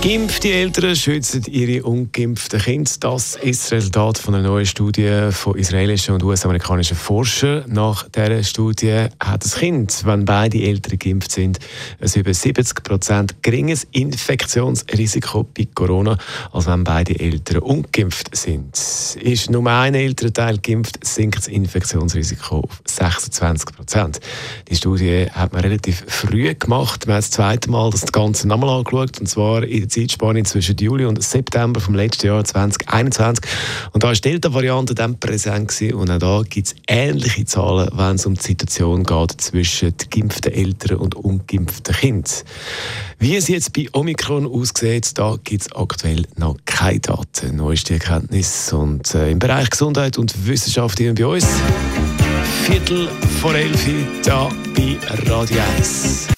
Geimpfte Eltern schützen ihre ungeimpften Kinder. Das ist das Resultat von einer neuen Studie von israelischen und US-amerikanischen Forschern. Nach dieser Studie hat das Kind, wenn beide Eltern geimpft sind, ein über 70 Prozent geringes Infektionsrisiko bei Corona, als wenn beide Eltern ungeimpft sind. Ist nur ein Elternteil geimpft, sinkt das Infektionsrisiko auf 26 Prozent. Die Studie hat man relativ früh gemacht. Man hat das zweite Mal das Ganze nochmal angeschaut, und zwar in der Zeitspanne zwischen Juli und September vom letzten Jahr 2021. Und da war die Delta-Variante dann präsent gewesen. und auch da gibt es ähnliche Zahlen, wenn es um die Situation geht zwischen geimpften Eltern und ungeimpften Kindern. Wie es jetzt bei Omikron aussieht, da gibt es aktuell noch keine Daten. Neueste Erkenntnisse und äh, im Bereich Gesundheit und Wissenschaft hier bei uns. Viertel vor elf hier bei Radio 1.